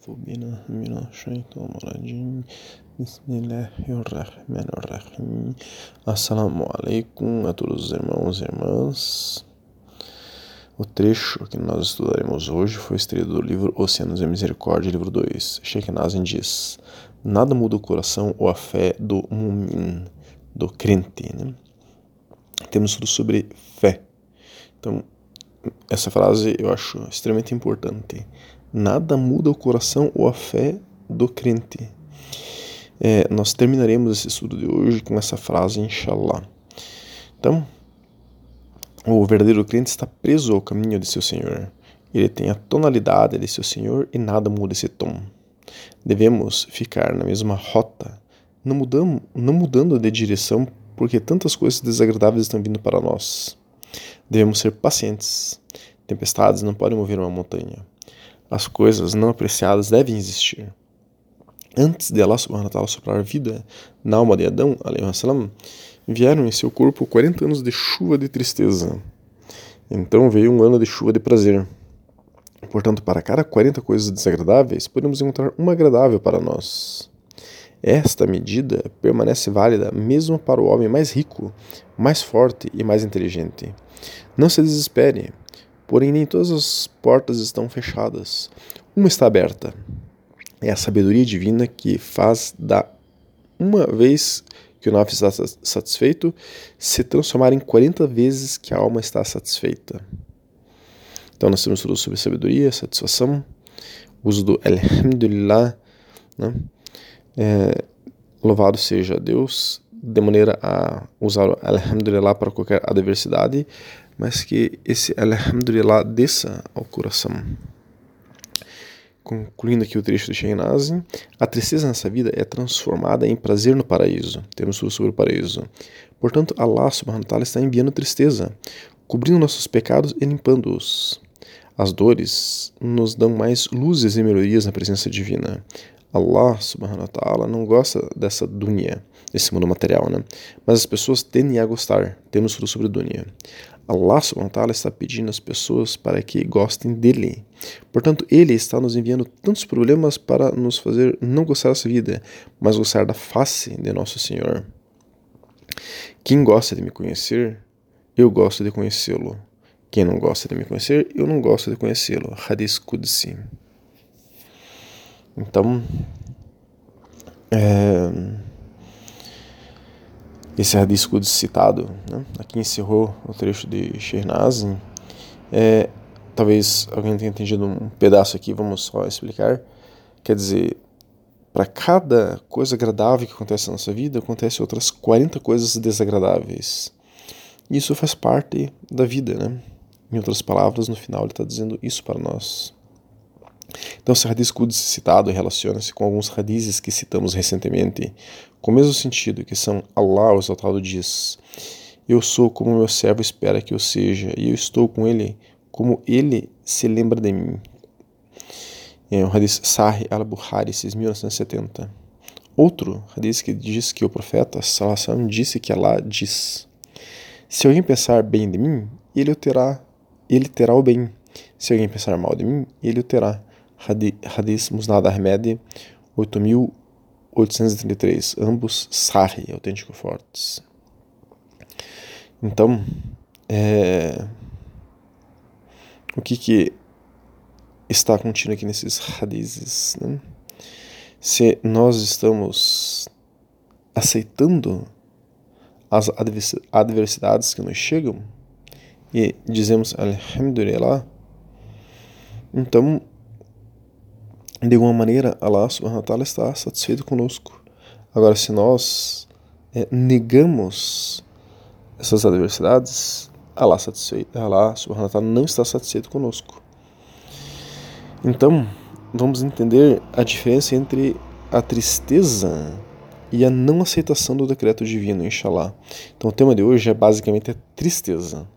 أعوذ بالله من الشيطان الرجيم بسم الله الرحمن الرحيم Assalamu alaikum a todos os irmãos e irmãs. O trecho que nós estudaremos hoje foi extraído do livro Oceanos e Misericórdia, livro 2. Sheikh Nazim diz: Nada muda o coração ou a fé do mumin, do crente. Né? Temos tudo sobre fé. Então, essa frase eu acho extremamente importante. Nada muda o coração ou a fé do crente. É, nós terminaremos esse estudo de hoje com essa frase, inshallah. Então, o verdadeiro crente está preso ao caminho de seu Senhor. Ele tem a tonalidade de seu Senhor e nada muda esse tom. Devemos ficar na mesma rota, não, mudamos, não mudando de direção porque tantas coisas desagradáveis estão vindo para nós. Devemos ser pacientes. Tempestades não podem mover uma montanha. As coisas não apreciadas devem existir. Antes de Allah subhanahu wa ta'ala soprar vida na alma de Adão, salam, vieram em seu corpo 40 anos de chuva de tristeza. Então veio um ano de chuva de prazer. Portanto, para cada 40 coisas desagradáveis, podemos encontrar uma agradável para nós. Esta medida permanece válida mesmo para o homem mais rico, mais forte e mais inteligente. Não se desespere, porém nem todas as portas estão fechadas. Uma está aberta. É a sabedoria divina que faz da uma vez que o nafs está satisfeito se transformar em 40 vezes que a alma está satisfeita. Então nós temos tudo sobre sabedoria, satisfação, uso do Alhamdulillah, né? É, louvado seja Deus, de maneira a usar o Alhamdulillah para qualquer adversidade, mas que esse Alhamdulillah desça ao coração. Concluindo aqui o trecho do Sheikh a tristeza nessa vida é transformada em prazer no paraíso. Temos tudo sobre o paraíso. Portanto, Allah subhanahu wa ta'ala está enviando tristeza, cobrindo nossos pecados e limpando-os. As dores nos dão mais luzes e melhorias na presença divina. Allah subhanahu wa ta'ala não gosta dessa dunya, desse mundo material, né? Mas as pessoas tendem a gostar. Temos tudo sobre dunya. Allah subhanahu wa ta'ala está pedindo às pessoas para que gostem dele. Portanto, ele está nos enviando tantos problemas para nos fazer não gostar dessa vida, mas gostar da face de nosso Senhor. Quem gosta de me conhecer, eu gosto de conhecê-lo. Quem não gosta de me conhecer, eu não gosto de conhecê-lo. Hadith Qudsi. Então, é, esse hadith citado, né, aqui encerrou o trecho de Shernazin. É, talvez alguém tenha entendido um pedaço aqui, vamos só explicar. Quer dizer, para cada coisa agradável que acontece na nossa vida, acontece outras 40 coisas desagradáveis. Isso faz parte da vida, né? Em outras palavras, no final ele está dizendo isso para nós. Então, esse hadith Qudsi citado relaciona-se com alguns hadiths que citamos recentemente, com o mesmo sentido, que são Allah, o exaltado, diz: Eu sou como meu servo espera que eu seja, e eu estou com ele como ele se lembra de mim. É um hadith Sahih al-Bukhari, 6970. Outro hadith que diz que o profeta Sallallahu disse que Allah diz: Se alguém pensar bem de mim, ele o terá, ele terá o bem. Se alguém pensar mal de mim, ele o terá. Hadith Musnad Ahmed 8833, ambos Sahih, autêntico fortes. Então, é, o que que está contido aqui nesses hadiths? Né? Se nós estamos aceitando as adversidades que nos chegam e dizemos Alhamdulillah, então de alguma maneira, Allah subhanahu wa ta'ala está satisfeito conosco. Agora, se nós é, negamos essas adversidades, Allah, satisfeito, Allah subhanahu wa ta'ala não está satisfeito conosco. Então, vamos entender a diferença entre a tristeza e a não aceitação do decreto divino, inshallah. Então, o tema de hoje é basicamente a tristeza.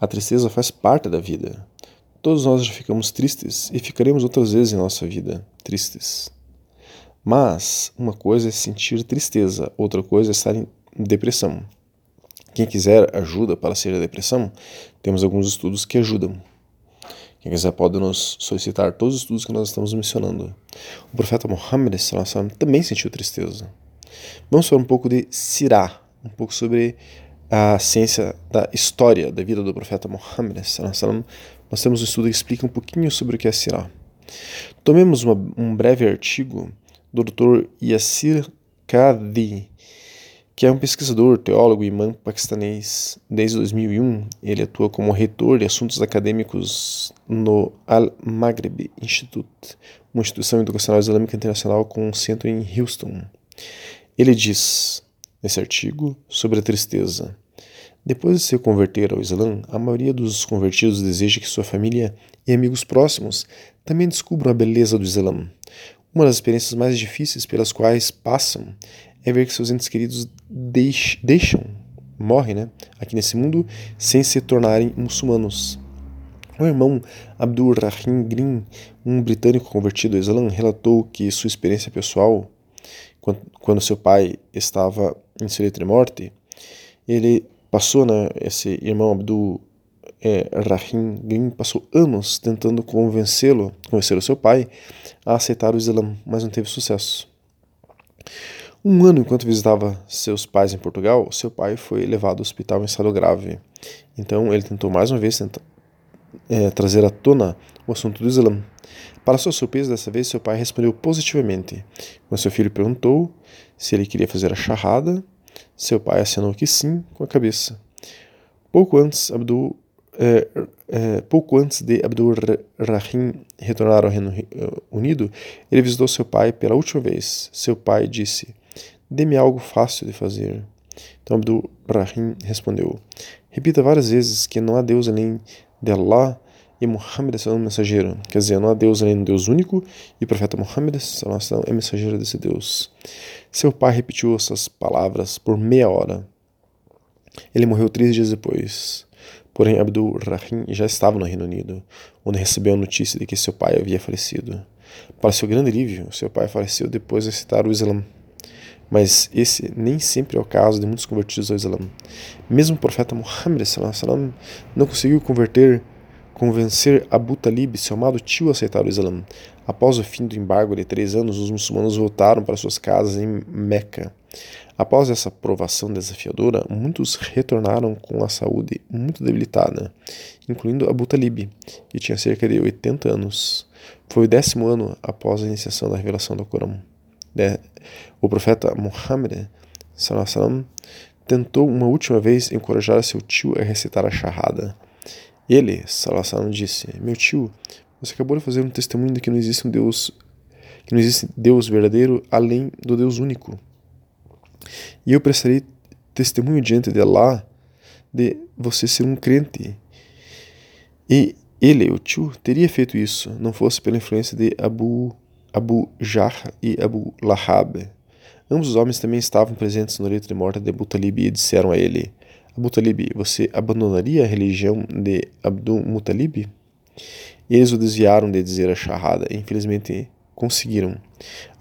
A tristeza faz parte da vida. Todos nós já ficamos tristes e ficaremos outras vezes em nossa vida tristes. Mas uma coisa é sentir tristeza, outra coisa é estar em depressão. Quem quiser ajuda para sair da depressão, temos alguns estudos que ajudam. Quem quiser pode nos solicitar todos os estudos que nós estamos mencionando. O profeta Muhammad também sentiu tristeza. Vamos falar um pouco de Sirá, um pouco sobre a ciência da história da vida do profeta Muhammad. Nós temos um estudo que explica um pouquinho sobre o que é Sirá. Tomemos uma, um breve artigo do Dr. Yassir Qadhi, que é um pesquisador, teólogo e imã paquistanês. Desde 2001, ele atua como reitor de assuntos acadêmicos no Al-Maghreb Institute, uma instituição educacional islâmica internacional com centro em Houston. Ele diz, nesse artigo, sobre a tristeza. Depois de se converter ao Islã, a maioria dos convertidos deseja que sua família e amigos próximos também descubram a beleza do Islã. Uma das experiências mais difíceis pelas quais passam é ver que seus entes queridos deix deixam, morrem, né, aqui nesse mundo sem se tornarem muçulmanos. O irmão Abdul Rahim Green, um britânico convertido ao Islã, relatou que sua experiência pessoal, quando, seu pai estava em leito de morte, ele passou, né, esse irmão Abdul é, Rahim Green passou anos tentando convencê-lo, convencer o seu pai a aceitar o Islã, mas não teve sucesso. Um ano enquanto visitava seus pais em Portugal, seu pai foi levado ao hospital em estado grave. Então ele tentou mais uma vez tentar, é, trazer à tona o assunto do Islã. Para sua surpresa, dessa vez seu pai respondeu positivamente. Quando seu filho perguntou se ele queria fazer a charrada, seu pai acenou que sim com a cabeça. Pouco antes, Abdul é, é, pouco antes de Abdul Rahim retornar ao Reino Unido, ele visitou seu pai pela última vez. Seu pai disse: Dê-me algo fácil de fazer. Então Abdul Rahim respondeu: Repita várias vezes que não há Deus além de Allah e Muhammad é um mensageiro. Quer dizer, não há Deus além do Deus único e o profeta Muhammad é mensageiro desse Deus. Seu pai repetiu essas palavras por meia hora. Ele morreu três dias depois. Porém, Abdul Rahim já estava no Reino Unido, onde recebeu a notícia de que seu pai havia falecido. Para seu grande alívio, seu pai faleceu depois de aceitar o Islã. Mas esse nem sempre é o caso de muitos convertidos ao Islã. Mesmo o profeta Muhammad não conseguiu converter, convencer Abu Talib, seu amado tio, a aceitar o Islã. Após o fim do embargo de três anos, os muçulmanos voltaram para suas casas em Meca. Após essa provação desafiadora, muitos retornaram com a saúde muito debilitada, incluindo Abu Talib, que tinha cerca de 80 anos. Foi o décimo ano após a iniciação da revelação do Corão o profeta Muhammad tentou uma última vez encorajar seu tio a recitar a charrada. Ele, salam, disse: Meu tio, você acabou de fazer um testemunho de que não existe um Deus, que não existe Deus verdadeiro além do Deus único. E eu prestarei testemunho diante de Allah de você ser um crente. E ele, o tio, teria feito isso, não fosse pela influência de Abu Abu Jah e Abu Lahab. Ambos os homens também estavam presentes no leito de morte de Abu Talib e disseram a ele: Abu Talib, você abandonaria a religião de Abdul Muttalib? E eles o desviaram de dizer a charrada e infelizmente conseguiram.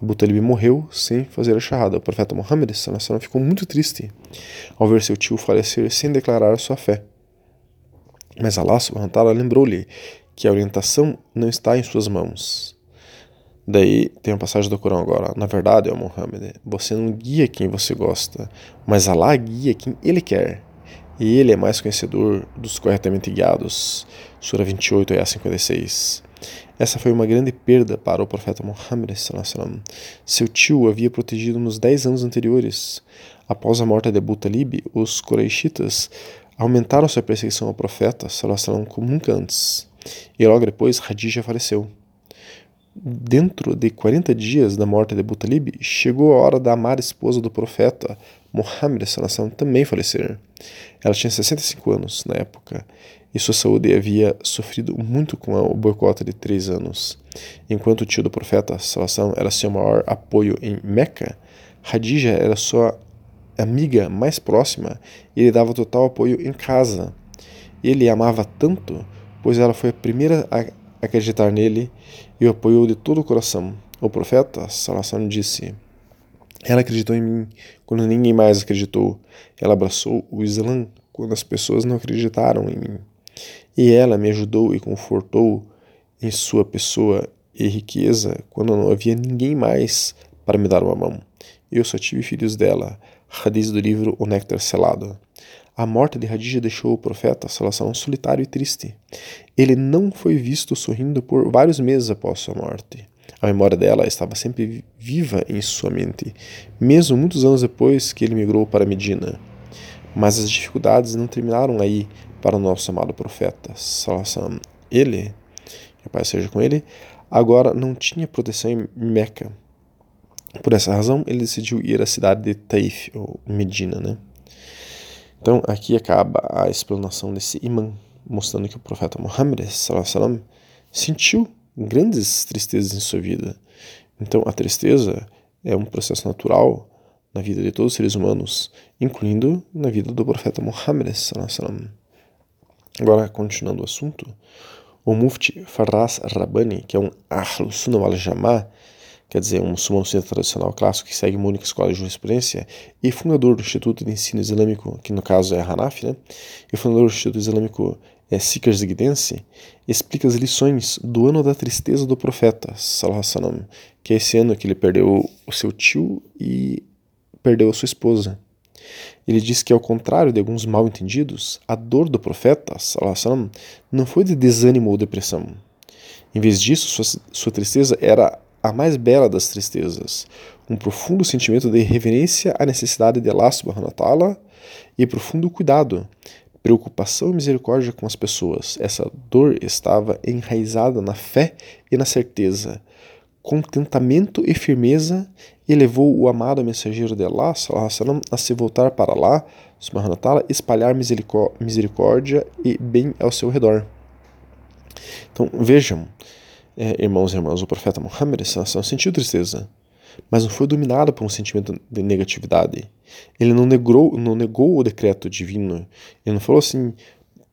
Abu Talib morreu sem fazer a charrada. O profeta Muhammad ficou muito triste ao ver seu tio falecer sem declarar sua fé. Mas Allah subhanahu lembrou-lhe que a orientação não está em suas mãos. Daí tem uma passagem do Corão agora. Na verdade, ó Muhammad, você não guia quem você gosta, mas Allah guia quem Ele quer. E Ele é mais conhecedor dos corretamente guiados. Sura 28, ayah 56. Essa foi uma grande perda para o profeta Muhammad. Seu tio havia protegido nos dez anos anteriores. Após a morte de Abu Talib, os Quraishitas aumentaram sua perseguição ao profeta como nunca antes. E logo depois, Khadija faleceu. Dentro de 40 dias da morte de Butalib, chegou a hora da amada esposa do profeta, Muhammad também falecer. Ela tinha 65 anos na época e sua saúde havia sofrido muito com o boicote de três anos. Enquanto o tio do profeta era seu maior apoio em Meca, Hadija era sua amiga mais próxima e lhe dava total apoio em casa. Ele a amava tanto, pois ela foi a primeira a acreditar nele e o apoiou de todo o coração. O profeta Salassan disse: Ela acreditou em mim quando ninguém mais acreditou. Ela abraçou o Islã quando as pessoas não acreditaram em mim. E ela me ajudou e confortou em sua pessoa e riqueza quando não havia ninguém mais para me dar uma mão. Eu só tive filhos dela. Hadith do livro O Néctar Selado. A morte de Hadija deixou o profeta Salação solitário e triste. Ele não foi visto sorrindo por vários meses após sua morte. A memória dela estava sempre viva em sua mente, mesmo muitos anos depois que ele migrou para Medina. Mas as dificuldades não terminaram aí para o nosso amado profeta. Salação. Ele, que a paz seja com ele, agora não tinha proteção em Meca. Por essa razão, ele decidiu ir à cidade de Taif, ou Medina, né? Então, aqui acaba a explanação desse imã, mostrando que o profeta Muhammad salam, sentiu grandes tristezas em sua vida. Então, a tristeza é um processo natural na vida de todos os seres humanos, incluindo na vida do profeta Muhammad. Agora, continuando o assunto, o Mufti Farras Rabbani, que é um Ahlus Sunnah wal Jama'ah, quer dizer, um muçulmano tradicional clássico que segue uma única escola de jurisprudência e fundador do Instituto de Ensino Islâmico, que no caso é a Hanaf, né? e fundador do Instituto Islâmico é Seekers Guidance, explica as lições do ano da tristeza do profeta, que é esse ano que ele perdeu o seu tio e perdeu a sua esposa. Ele diz que, ao contrário de alguns mal entendidos, a dor do profeta não foi de desânimo ou depressão. Em vez disso, sua, sua tristeza era a mais bela das tristezas, um profundo sentimento de reverência à necessidade de Allah subhanahu wa ta'ala e profundo cuidado, preocupação e misericórdia com as pessoas. Essa dor estava enraizada na fé e na certeza, contentamento e firmeza e levou o amado mensageiro de Allah a se voltar para ta'ala, espalhar misericórdia e bem ao seu redor. Então vejam, é, irmãos e irmãs, o profeta Muhammad sentiu tristeza, mas não foi dominado por um sentimento de negatividade. Ele não negou, não negou o decreto divino. Ele não falou assim: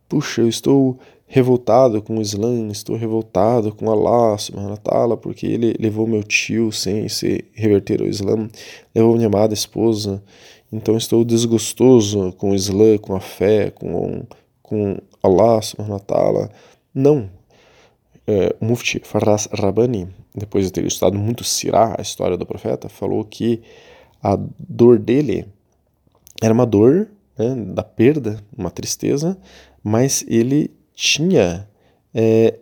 puxa, eu estou revoltado com o Islã, estou revoltado com Allah subhanahu wa porque ele levou meu tio sem se reverter ao Islã, levou minha amada esposa, então estou desgostoso com o Islã, com a fé, com, com Allah subhanahu wa. Não, é, o Mufti Farras Rabbani, depois de ter estudado muito Sirah, a história do profeta, falou que a dor dele era uma dor né, da perda, uma tristeza, mas ele tinha é,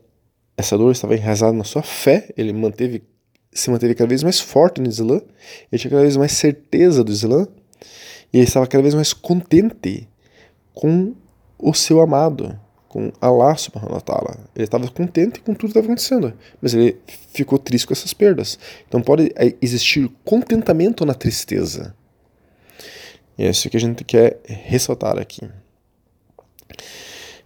essa dor estava enraizada na sua fé, ele manteve se manteve cada vez mais forte no Islã, ele tinha cada vez mais certeza do Islã, e ele estava cada vez mais contente com o seu amado, com Allah subhanahu wa ta'ala. Ele estava contente com tudo que estava acontecendo, mas ele ficou triste com essas perdas. Então pode é, existir contentamento na tristeza. E é isso que a gente quer ressaltar aqui.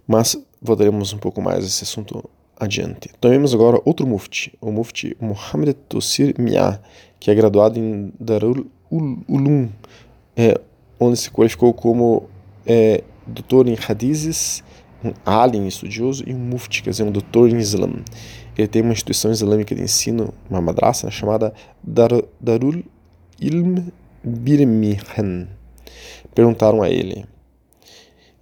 Mas voltaremos um pouco mais a esse assunto adiante. Tomemos agora outro mufti, o mufti Muhammad Tosir Mia, que é graduado em Darul Ulum, é, onde se qualificou como é, doutor em hadizes um alim estudioso e um mufti, quer dizer, um doutor em Islã. Ele tem uma instituição islâmica de ensino, uma madraça, chamada Dar Darul Ilm Birmingham. Perguntaram a ele: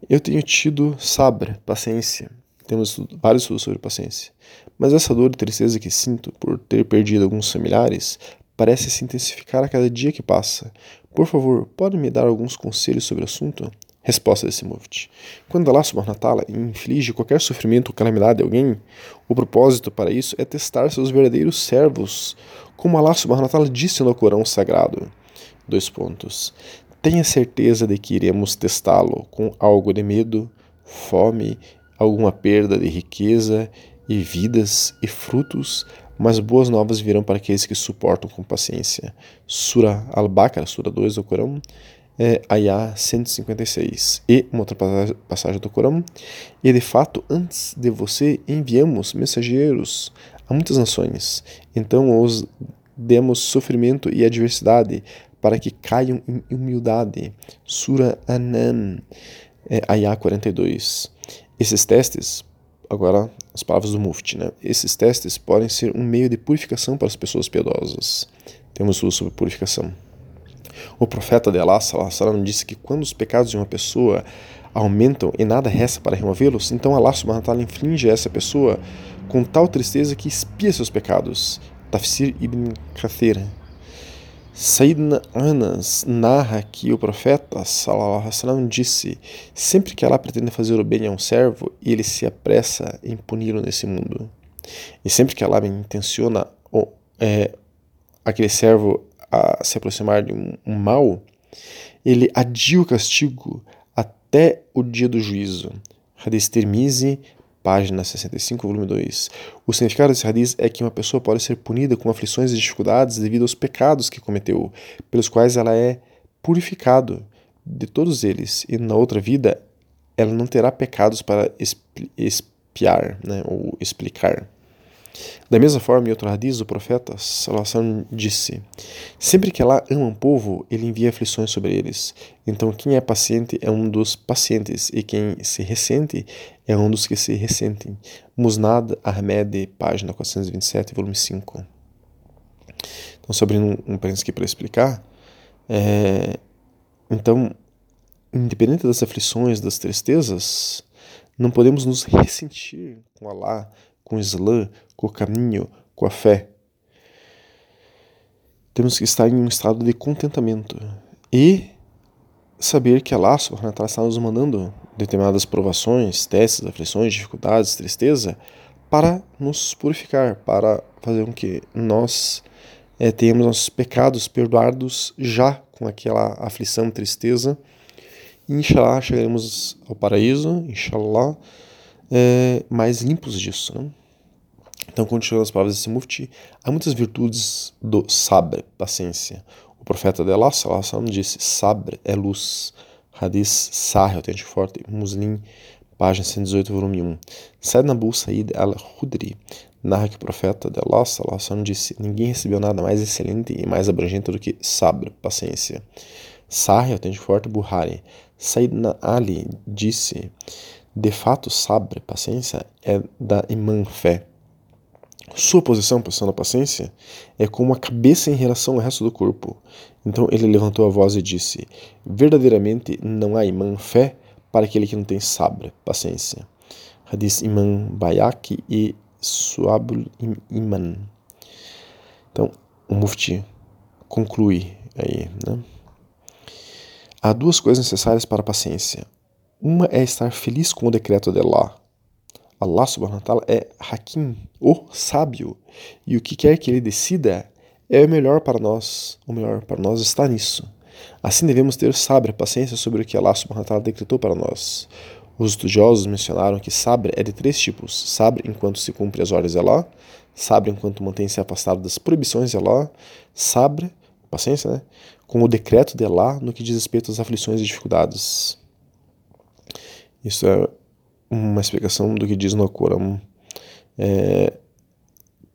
Eu tenho tido sabre, paciência. Temos vários estudos sobre paciência. Mas essa dor e tristeza que sinto por ter perdido alguns familiares parece se intensificar a cada dia que passa. Por favor, pode me dar alguns conselhos sobre o assunto? Resposta desse Mufti. Quando Allah subhanahu wa ta'ala inflige qualquer sofrimento ou calamidade a alguém, o propósito para isso é testar seus verdadeiros servos, como Allah subhanahu wa ta'ala disse no Corão Sagrado. Dois pontos. Tenha certeza de que iremos testá-lo com algo de medo, fome, alguma perda de riqueza e vidas e frutos, mas boas novas virão para aqueles que suportam com paciência. Sura Al-Baqarah, Sura 2 do Corão, é, Ayah 156. E uma outra passagem do Corão. E de fato, antes de você, enviamos mensageiros a muitas nações. Então os demos sofrimento e adversidade para que caiam em humildade. Sura Anam, é, Ayah 42. Esses testes, agora as palavras do Mufti, né? Esses testes podem ser um meio de purificação para as pessoas piedosas. Temos uso sobre purificação. O profeta de Allah salam, disse que quando os pecados de uma pessoa aumentam e nada resta para removê-los, então Allah subhanahu wa ta'ala inflige a essa pessoa com tal tristeza que espia seus pecados. Tafsir ibn Kathir. Sayyidina Anas narra que o profeta sallam, disse: Sempre que Allah pretende fazer o bem a um servo, ele se apressa em puni-lo nesse mundo. E sempre que Allah intenciona é, aquele servo a se aproximar de um, mal, ele adia o castigo até o dia do juízo. Hadith Tirmizi, página 65, volume 2. O significado desse hadith é que uma pessoa pode ser punida com aflições e dificuldades devido aos pecados que cometeu, pelos quais ela é purificado de todos eles, e na outra vida ela não terá pecados para expiar, né, ou explicar. Da mesma forma, em outro hadith, o profeta Sallallahu disse: Sempre que Allah ama um povo, ele envia aflições sobre eles. Então, quem é paciente é um dos pacientes, e quem se ressente é um dos que se ressentem. Musnad Ahmed, página 427, volume 5. Então, sobre um, um parênteses aqui para explicar, é, então, independente das aflições, das tristezas, não podemos nos ressentir com Allah com o Islã, com o caminho, com a fé. Temos que estar em um estado de contentamento e saber que Allah subhanahu wa está nos mandando determinadas provações, testes, aflições, dificuldades, tristeza para nos purificar, para fazer com que nós é, tenhamos nossos pecados perdoados já com aquela aflição, tristeza. E, inshallah, chegaremos ao paraíso, inshallah, é, mais limpos disso. Né? Então, continuando as palavras desse mufti, há muitas virtudes do sabre, paciência. O profeta de Allah, disse, sabre é luz. Hadith Sahih, autêntico forte, Muslim, página 118, volume 1. Said Abu Said al-Hudri narra que o profeta de Allah, disse, ninguém recebeu nada mais excelente e mais abrangente do que sabre, paciência. Sahih, autêntico forte, Buhari. Sayyidina Ali disse, de fato, sabre, paciência, é da imã fé. Sua posição, posição da paciência, é como a cabeça em relação ao resto do corpo. Então ele levantou a voz e disse: Verdadeiramente não há imã fé para aquele que não tem sabre, paciência. Hadith Imam Bayaki e Suabul Iman. Então, o Mufti conclui aí, né? Há duas coisas necessárias para a paciência. Uma é estar feliz com o decreto de Allah, Allah subhanahu wa ta'ala é Hakim, o sábio, e o que quer que ele decida é o melhor para nós. O melhor para nós está nisso. Assim devemos ter sabre, paciência sobre o que Allah subhanahu wa ta'ala decretou para nós. Os estudiosos mencionaram que sabre é de três tipos: sabre enquanto se cumpre as ordens de Allah, sabre enquanto mantém-se afastado das proibições de Allah, sabre, paciência, né, com o decreto de Allah no que diz respeito às aflições e dificuldades. Isso é uma explicação do que diz no Corão é,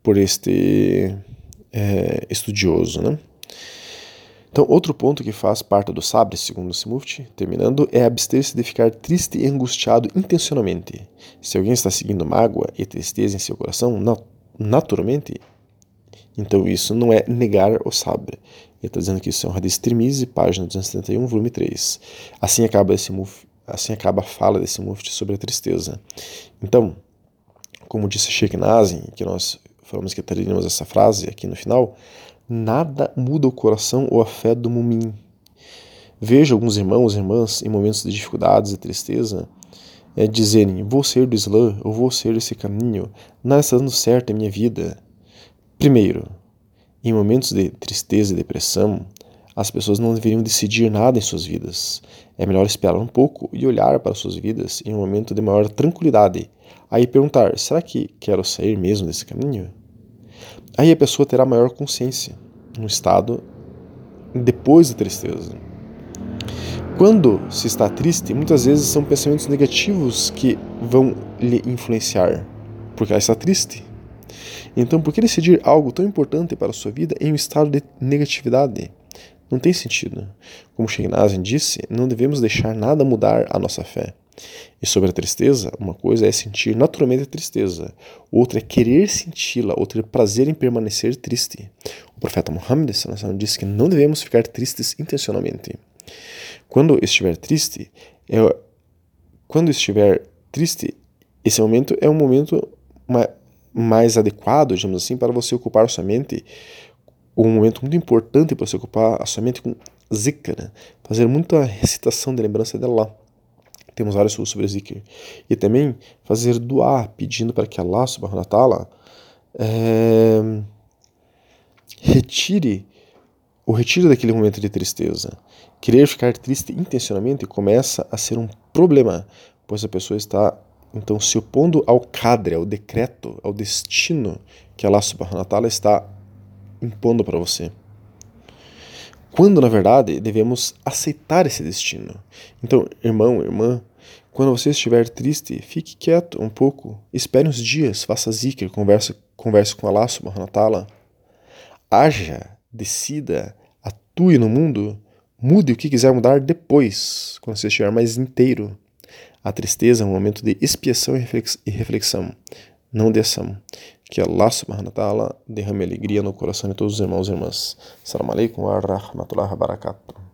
por este é, estudioso, né? Então, outro ponto que faz parte do sabre, segundo o Simufti, terminando, é abster-se de ficar triste e angustiado intencionalmente. Se alguém está seguindo mágoa e tristeza em seu coração, naturalmente, então isso não é negar o sabre. Ele está dizendo que isso é um hadith Tirmizi, página 271, volume 3. Assim acaba esse muf Assim acaba a fala desse mufti sobre a tristeza. Então, como disse Sheikh Nazim, que nós falamos que teríamos essa frase aqui no final, nada muda o coração ou a fé do mumim. Vejo alguns irmãos e irmãs em momentos de dificuldades e tristeza é, dizerem: vou ser do Islã, ou vou ser desse caminho, nada está dando certo em minha vida. Primeiro, em momentos de tristeza e depressão, as pessoas não deveriam decidir nada em suas vidas. É melhor esperar um pouco e olhar para suas vidas em um momento de maior tranquilidade. Aí perguntar: será que quero sair mesmo desse caminho? Aí a pessoa terá maior consciência, um estado depois da tristeza. Quando se está triste, muitas vezes são pensamentos negativos que vão lhe influenciar, porque ela está triste. Então, por que decidir algo tão importante para a sua vida em um estado de negatividade? Não tem sentido. Como Sheikh disse, não devemos deixar nada mudar a nossa fé. E sobre a tristeza, uma coisa é sentir naturalmente a tristeza, outra é querer senti-la ou ter prazer em permanecer triste. O profeta Muhammad disse que não devemos ficar tristes intencionalmente. Quando estiver triste, é, quando estiver triste, esse momento é um momento mais adequado, digamos assim, para você ocupar sua mente, um momento muito importante para você ocupar a sua mente com zikr, né? fazer muita recitação de lembrança de Allah. Temos estudos sobre zikr. E também fazer doar, pedindo para que Allah subhanahu wa ta'ala é, retire o retiro daquele momento de tristeza. Querer ficar triste intencionalmente começa a ser um problema, pois a pessoa está então se opondo ao cadre, ao decreto, ao destino que Allah subhanahu wa ta'ala está impondo para você. Quando, na verdade, devemos aceitar esse destino. Então, irmão, irmã, quando você estiver triste, fique quieto um pouco, espere uns dias, faça zikr, converse, converse com Allah subhanahu wa. Haja, decida, atue no mundo, mude o que quiser mudar depois, quando você estiver mais inteiro. A tristeza é um momento de expiação e reflexão, não de ação. Que Allah subhanahu wa ta'ala derrame alegria no coração de todos os irmãos e irmãs. Salam alaikum wa rahmatullahi wa barakatuh.